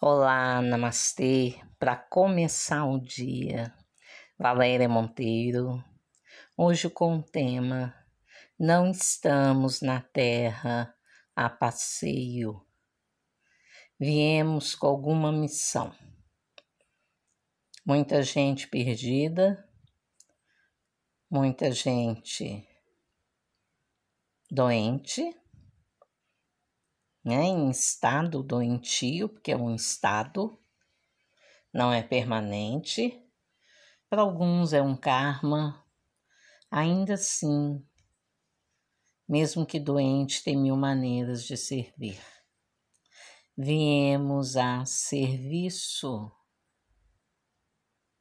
Olá, namastê. Para começar o dia, Valéria Monteiro. Hoje com o tema Não estamos na terra a passeio. Viemos com alguma missão. Muita gente perdida, muita gente doente né, em estado doentio, porque é um estado, não é permanente. Para alguns é um karma. Ainda assim, mesmo que doente, tem mil maneiras de servir. Viemos a serviço.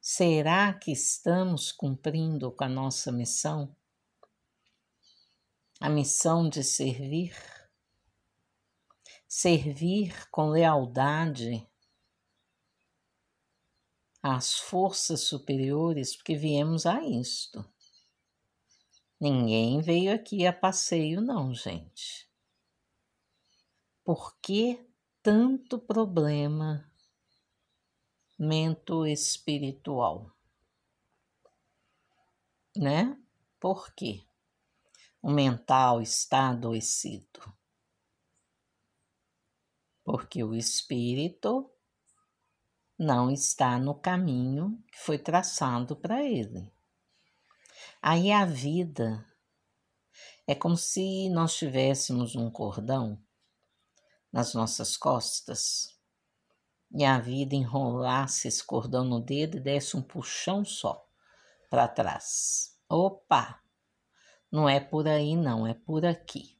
Será que estamos cumprindo com a nossa missão? A missão de servir? Servir com lealdade às forças superiores, porque viemos a isto. Ninguém veio aqui a passeio, não, gente. Por que tanto problema mento espiritual? Né? Por quê? O mental está adoecido porque o espírito não está no caminho que foi traçado para ele. Aí a vida é como se nós tivéssemos um cordão nas nossas costas e a vida enrolasse esse cordão no dedo e desse um puxão só para trás. Opa! Não é por aí, não, é por aqui.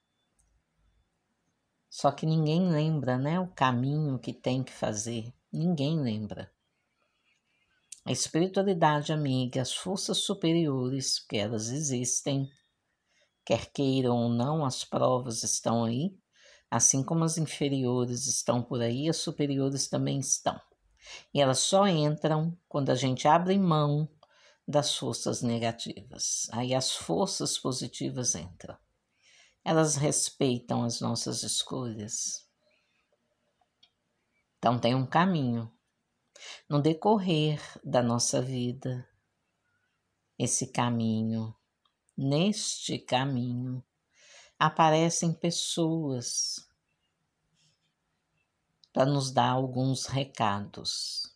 Só que ninguém lembra, né, o caminho que tem que fazer. Ninguém lembra. A espiritualidade amiga, as forças superiores, que elas existem, quer queiram ou não, as provas estão aí, assim como as inferiores estão por aí, as superiores também estão. E elas só entram quando a gente abre mão das forças negativas. Aí as forças positivas entram elas respeitam as nossas escolhas. Então, tem um caminho. No decorrer da nossa vida, esse caminho, neste caminho, aparecem pessoas para nos dar alguns recados.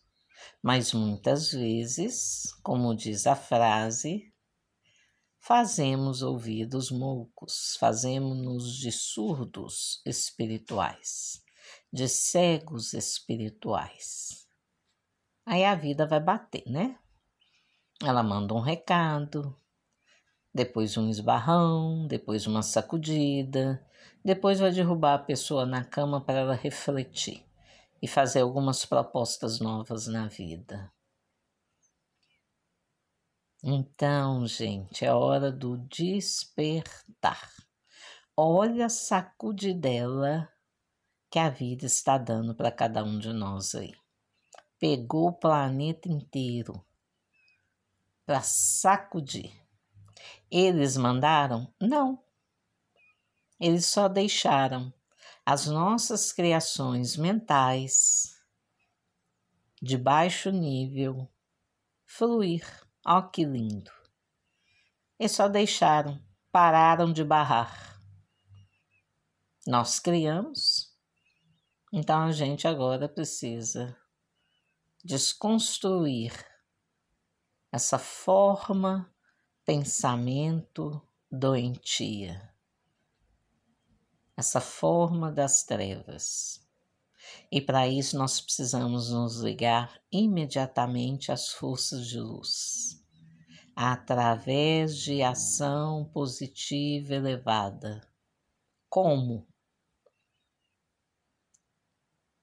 Mas muitas vezes, como diz a frase, fazemos ouvidos moucos, fazemos-nos de surdos espirituais, de cegos espirituais. Aí a vida vai bater, né? Ela manda um recado, depois um esbarrão, depois uma sacudida, depois vai derrubar a pessoa na cama para ela refletir e fazer algumas propostas novas na vida. Então, gente, é hora do despertar. Olha a sacudidela que a vida está dando para cada um de nós aí. Pegou o planeta inteiro para sacudir. Eles mandaram? Não. Eles só deixaram as nossas criações mentais de baixo nível fluir Ó que lindo! E só deixaram, pararam de barrar. Nós criamos, então a gente agora precisa desconstruir essa forma, pensamento doentia, essa forma das trevas. E para isso nós precisamos nos ligar imediatamente às forças de luz, através de ação positiva elevada. Como?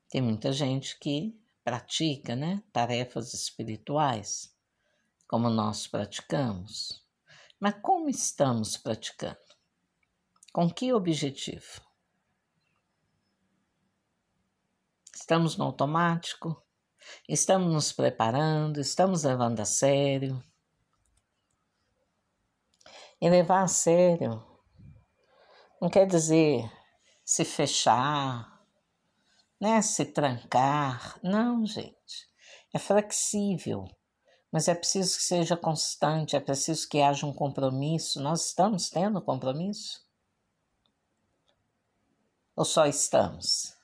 Tem muita gente que pratica, né, tarefas espirituais, como nós praticamos. Mas como estamos praticando? Com que objetivo? Estamos no automático? Estamos nos preparando? Estamos levando a sério? E levar a sério não quer dizer se fechar, né? Se trancar. Não, gente. É flexível, mas é preciso que seja constante, é preciso que haja um compromisso. Nós estamos tendo compromisso? Ou só estamos?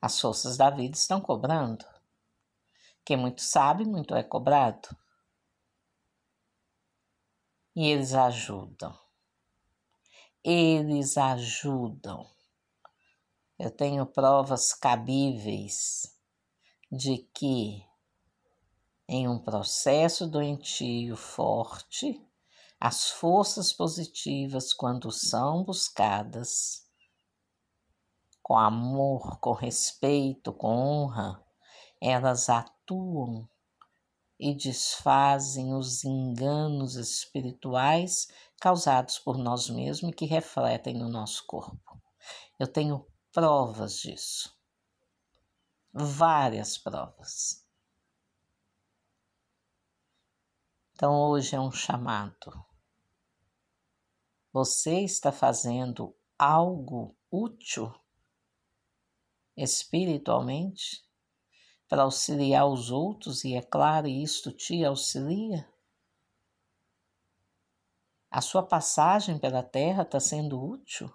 As forças da vida estão cobrando. Quem muito sabe, muito é cobrado. E eles ajudam. Eles ajudam. Eu tenho provas cabíveis de que em um processo doentio forte, as forças positivas, quando são buscadas com amor, com respeito, com honra, elas atuam e desfazem os enganos espirituais causados por nós mesmos e que refletem no nosso corpo. Eu tenho provas disso. Várias provas. Então hoje é um chamado. Você está fazendo algo útil espiritualmente para auxiliar os outros e é claro, isto te auxilia? A sua passagem pela Terra está sendo útil? O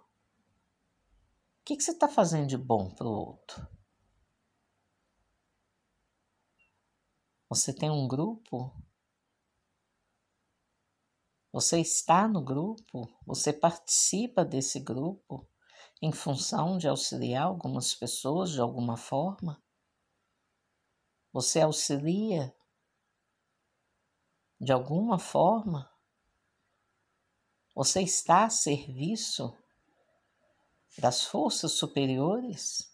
que, que você está fazendo de bom para o outro? Você tem um grupo? Você está no grupo? Você participa desse grupo em função de auxiliar algumas pessoas de alguma forma? Você auxilia de alguma forma? Você está a serviço das forças superiores?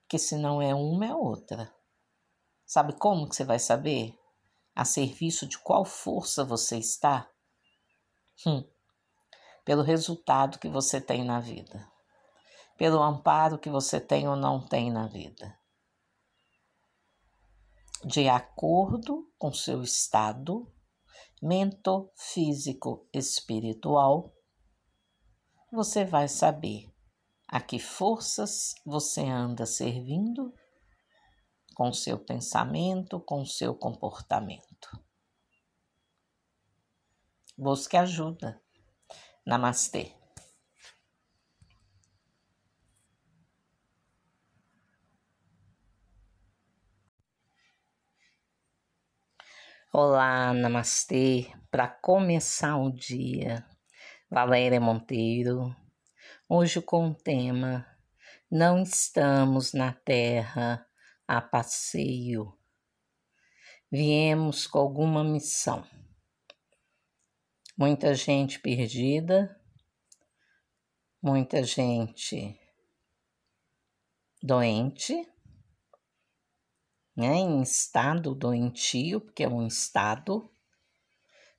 Porque se não é uma, é outra. Sabe como que você vai saber? A serviço de qual força você está? Hum, pelo resultado que você tem na vida. Pelo amparo que você tem ou não tem na vida. De acordo com seu estado mental, físico, espiritual, você vai saber a que forças você anda servindo com seu pensamento, com seu comportamento. Busque ajuda. Namastê. Olá, namastê. Para começar o dia, Valéria Monteiro, hoje com o tema Não estamos na Terra a passeio. Viemos com alguma missão. Muita gente perdida, muita gente doente né, em estado doentio, porque é um estado,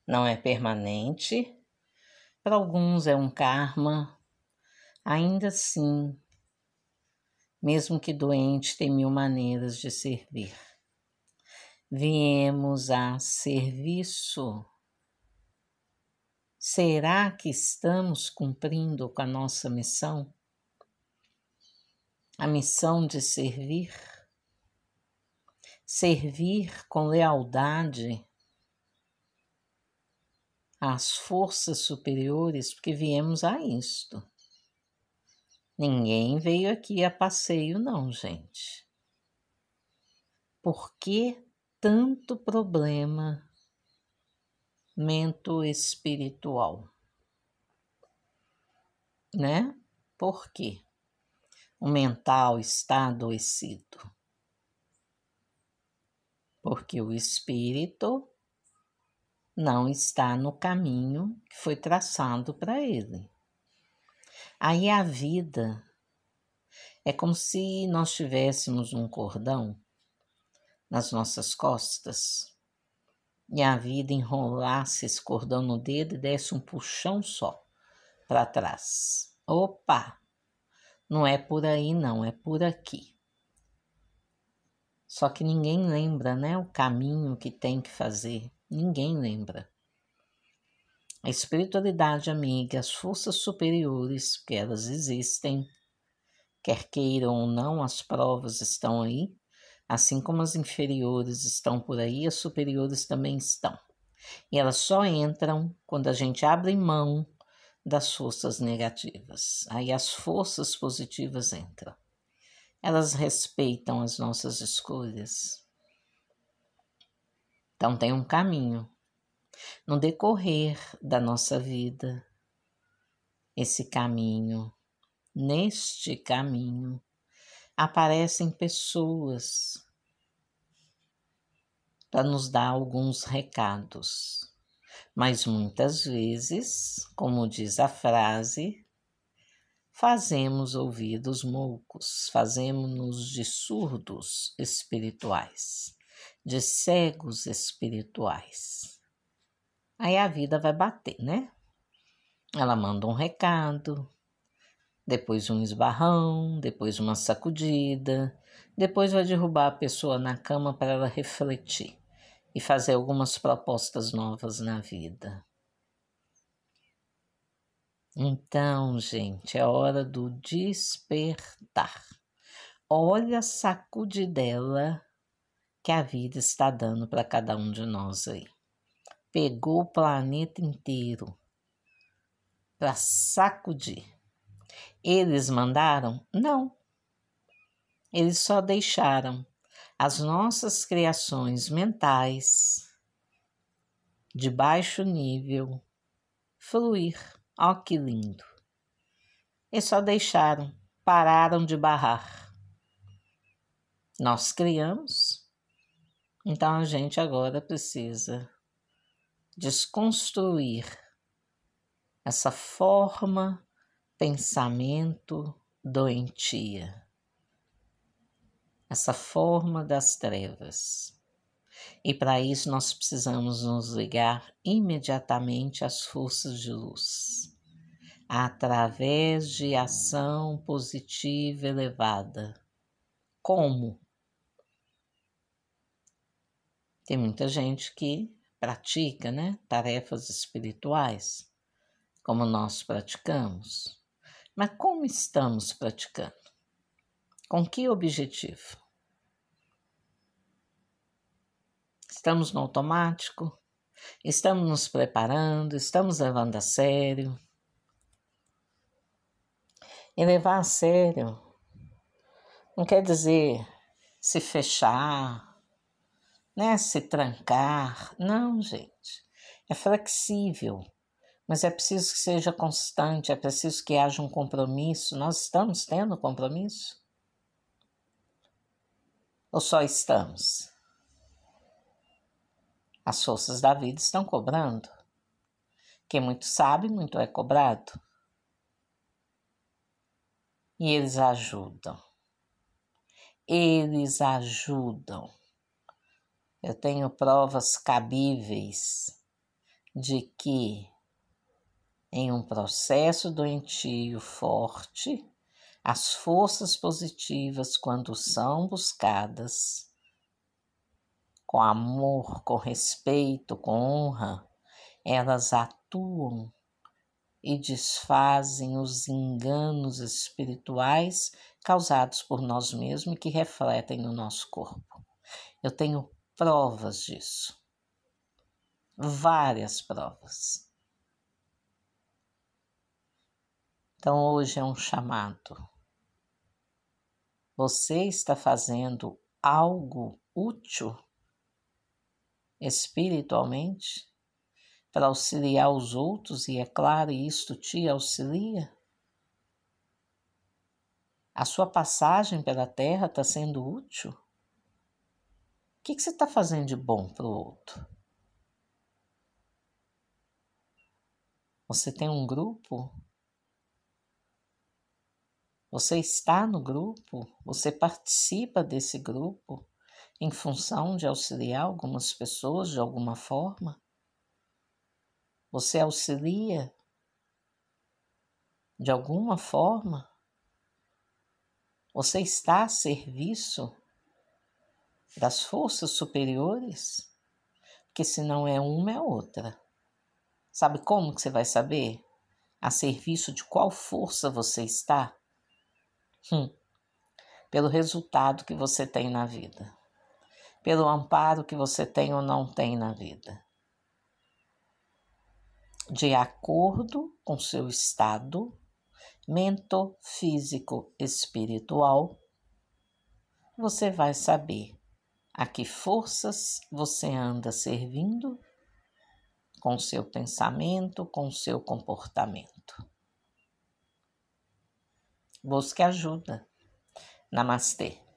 não é permanente. Para alguns é um karma. Ainda assim, mesmo que doente, tem mil maneiras de servir. Viemos a serviço. Será que estamos cumprindo com a nossa missão? A missão de servir? Servir com lealdade às forças superiores, porque viemos a isto. Ninguém veio aqui a passeio, não, gente. Por que tanto problema mento espiritual? Né? Por quê? O mental está adoecido porque o espírito não está no caminho que foi traçado para ele. Aí a vida é como se nós tivéssemos um cordão nas nossas costas e a vida enrolasse esse cordão no dedo e desse um puxão só para trás. Opa! Não é por aí, não, é por aqui. Só que ninguém lembra, né, o caminho que tem que fazer. Ninguém lembra. A espiritualidade amiga, as forças superiores, porque elas existem, Quer queiram ou não, as provas estão aí, assim como as inferiores estão por aí, as superiores também estão. E elas só entram quando a gente abre mão das forças negativas. Aí as forças positivas entram. Elas respeitam as nossas escolhas. Então tem um caminho. No decorrer da nossa vida, esse caminho, neste caminho, aparecem pessoas para nos dar alguns recados. Mas muitas vezes, como diz a frase, fazemos ouvidos moucos, fazemos-nos de surdos espirituais, de cegos espirituais. Aí a vida vai bater, né? Ela manda um recado, depois um esbarrão, depois uma sacudida, depois vai derrubar a pessoa na cama para ela refletir e fazer algumas propostas novas na vida. Então, gente, é hora do despertar. Olha a sacudidela que a vida está dando para cada um de nós aí. Pegou o planeta inteiro para sacudir. Eles mandaram? Não. Eles só deixaram as nossas criações mentais de baixo nível fluir. Ó, oh, que lindo! E só deixaram, pararam de barrar. Nós criamos, então a gente agora precisa desconstruir essa forma, pensamento doentia, essa forma das trevas. E para isso nós precisamos nos ligar imediatamente às forças de luz, através de ação positiva elevada. Como? Tem muita gente que pratica, né, tarefas espirituais, como nós praticamos. Mas como estamos praticando? Com que objetivo? Estamos no automático? Estamos nos preparando? Estamos levando a sério? E levar a sério não quer dizer se fechar, né? se trancar. Não, gente. É flexível, mas é preciso que seja constante, é preciso que haja um compromisso. Nós estamos tendo compromisso? Ou só estamos? As forças da vida estão cobrando. Quem muito sabe, muito é cobrado. E eles ajudam. Eles ajudam. Eu tenho provas cabíveis de que em um processo doentio forte, as forças positivas, quando são buscadas, com amor, com respeito, com honra, elas atuam e desfazem os enganos espirituais causados por nós mesmos e que refletem no nosso corpo. Eu tenho provas disso. Várias provas. Então hoje é um chamado. Você está fazendo algo útil espiritualmente para auxiliar os outros e é claro, isto te auxilia? A sua passagem pela Terra está sendo útil? O que, que você está fazendo de bom para o outro? Você tem um grupo? Você está no grupo? Você participa desse grupo? Em função de auxiliar algumas pessoas de alguma forma? Você auxilia de alguma forma? Você está a serviço das forças superiores? Porque se não é uma, é outra. Sabe como que você vai saber? A serviço de qual força você está? Hum. Pelo resultado que você tem na vida. Pelo amparo que você tem ou não tem na vida. De acordo com seu estado mental, físico, espiritual, você vai saber a que forças você anda servindo com seu pensamento, com seu comportamento. Busque ajuda. Namastê.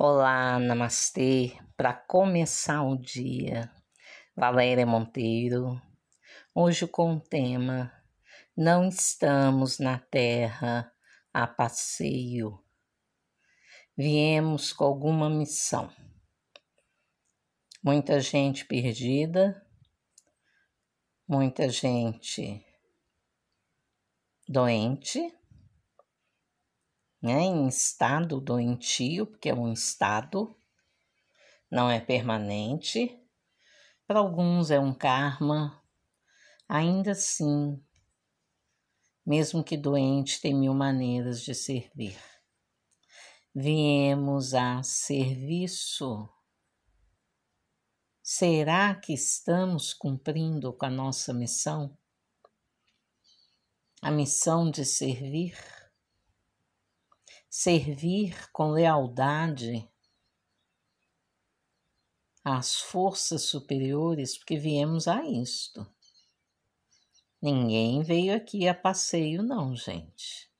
Olá, namastê. Para começar o dia, Valéria Monteiro, hoje com o tema Não estamos na Terra a passeio. Viemos com alguma missão. Muita gente perdida, muita gente doente né, em estado doentio, porque é um estado, não é permanente. Para alguns é um karma, ainda assim, mesmo que doente, tem mil maneiras de servir. Viemos a serviço. Será que estamos cumprindo com a nossa missão? A missão de servir? Servir com lealdade às forças superiores, porque viemos a isto. Ninguém veio aqui a passeio, não, gente.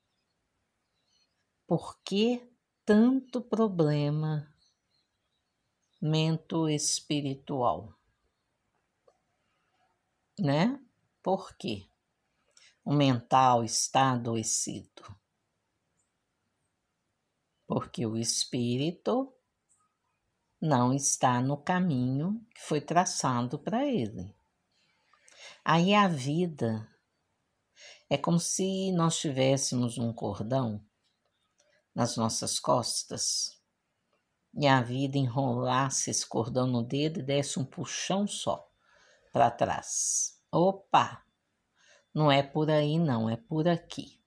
Por que tanto problema mento espiritual? Né? Por quê? O mental está adoecido porque o espírito não está no caminho que foi traçado para ele. Aí a vida é como se nós tivéssemos um cordão nas nossas costas e a vida enrolasse esse cordão no dedo e desse um puxão só para trás. Opa! Não é por aí, não, é por aqui.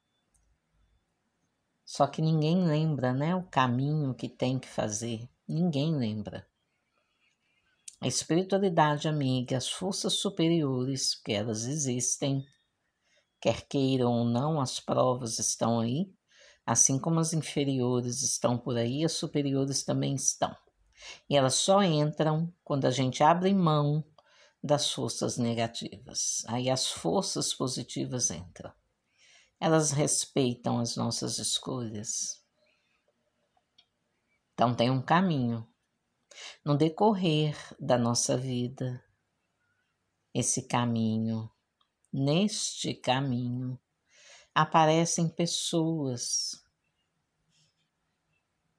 Só que ninguém lembra, né, o caminho que tem que fazer. Ninguém lembra. A espiritualidade amiga, as forças superiores, que elas existem, quer queiram ou não, as provas estão aí, assim como as inferiores estão por aí, as superiores também estão. E elas só entram quando a gente abre mão das forças negativas. Aí as forças positivas entram elas respeitam as nossas escolhas. Então, tem um caminho. No decorrer da nossa vida, esse caminho, neste caminho, aparecem pessoas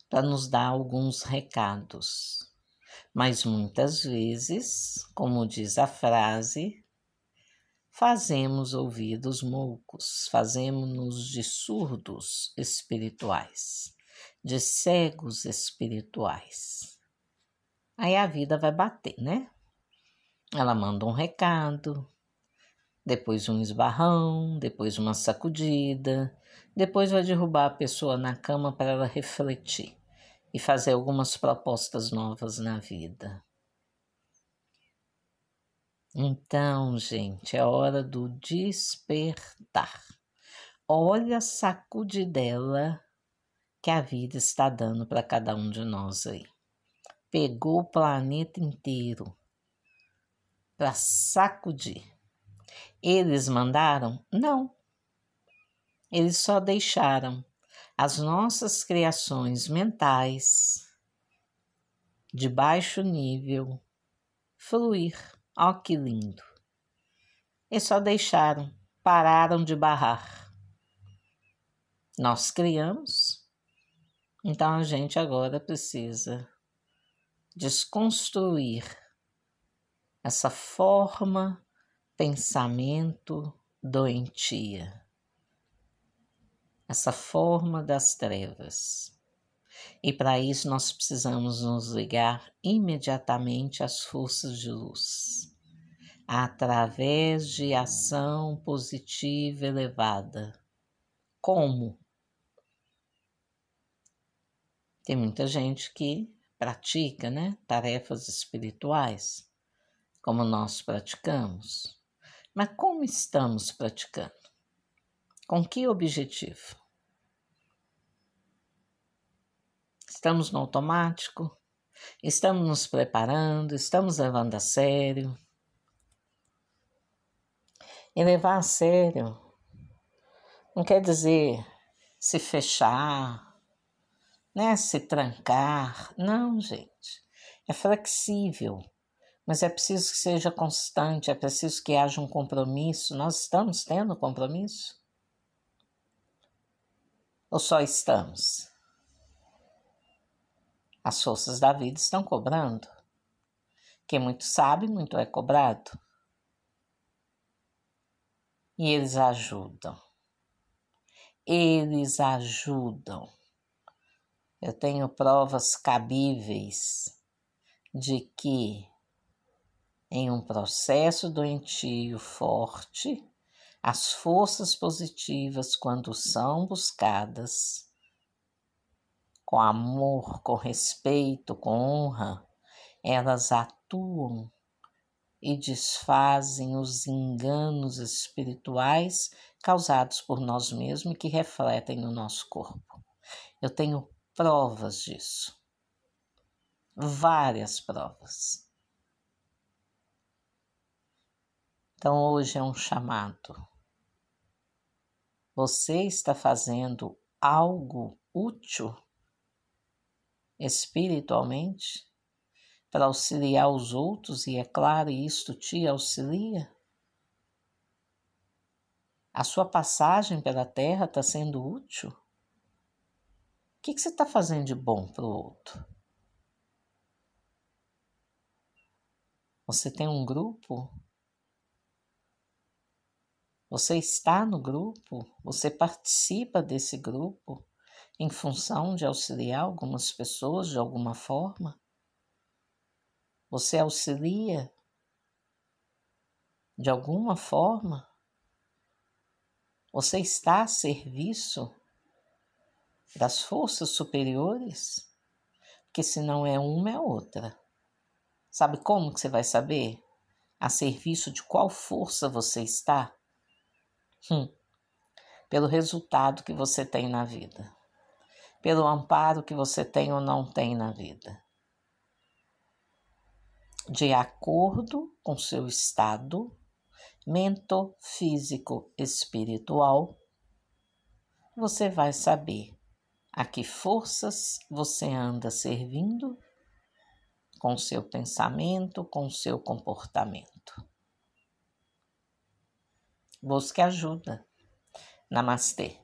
para nos dar alguns recados. Mas muitas vezes, como diz a frase, fazemos ouvidos moucos, fazemos-nos de surdos espirituais, de cegos espirituais. Aí a vida vai bater, né? Ela manda um recado, depois um esbarrão, depois uma sacudida, depois vai derrubar a pessoa na cama para ela refletir e fazer algumas propostas novas na vida. Então, gente, é hora do despertar. Olha a sacudidela que a vida está dando para cada um de nós aí. Pegou o planeta inteiro para sacudir. Eles mandaram? Não. Eles só deixaram as nossas criações mentais de baixo nível fluir Ó oh, que lindo! E só deixaram, pararam de barrar. Nós criamos, então a gente agora precisa desconstruir essa forma, pensamento doentia, essa forma das trevas. E para isso nós precisamos nos ligar imediatamente às forças de luz, através de ação positiva elevada. Como? Tem muita gente que pratica, né, tarefas espirituais, como nós praticamos. Mas como estamos praticando? Com que objetivo? Estamos no automático? Estamos nos preparando? Estamos levando a sério? E levar a sério não quer dizer se fechar, né? Se trancar. Não, gente. É flexível, mas é preciso que seja constante, é preciso que haja um compromisso. Nós estamos tendo compromisso? Ou só estamos? As forças da vida estão cobrando. Quem muito sabe, muito é cobrado. E eles ajudam. Eles ajudam. Eu tenho provas cabíveis de que em um processo doentio forte, as forças positivas, quando são buscadas, com amor, com respeito, com honra, elas atuam e desfazem os enganos espirituais causados por nós mesmos e que refletem no nosso corpo. Eu tenho provas disso. Várias provas. Então hoje é um chamado. Você está fazendo algo útil espiritualmente para auxiliar os outros e é claro, isto te auxilia? A sua passagem pela Terra está sendo útil? O que, que você está fazendo de bom para o outro? Você tem um grupo? Você está no grupo? Você participa desse grupo? Em função de auxiliar algumas pessoas de alguma forma? Você auxilia de alguma forma? Você está a serviço das forças superiores? Porque se não é uma, é outra. Sabe como que você vai saber? A serviço de qual força você está? Hum, pelo resultado que você tem na vida pelo amparo que você tem ou não tem na vida. De acordo com seu estado mental, físico, espiritual, você vai saber a que forças você anda servindo com seu pensamento, com seu comportamento. Busque ajuda. Namastê.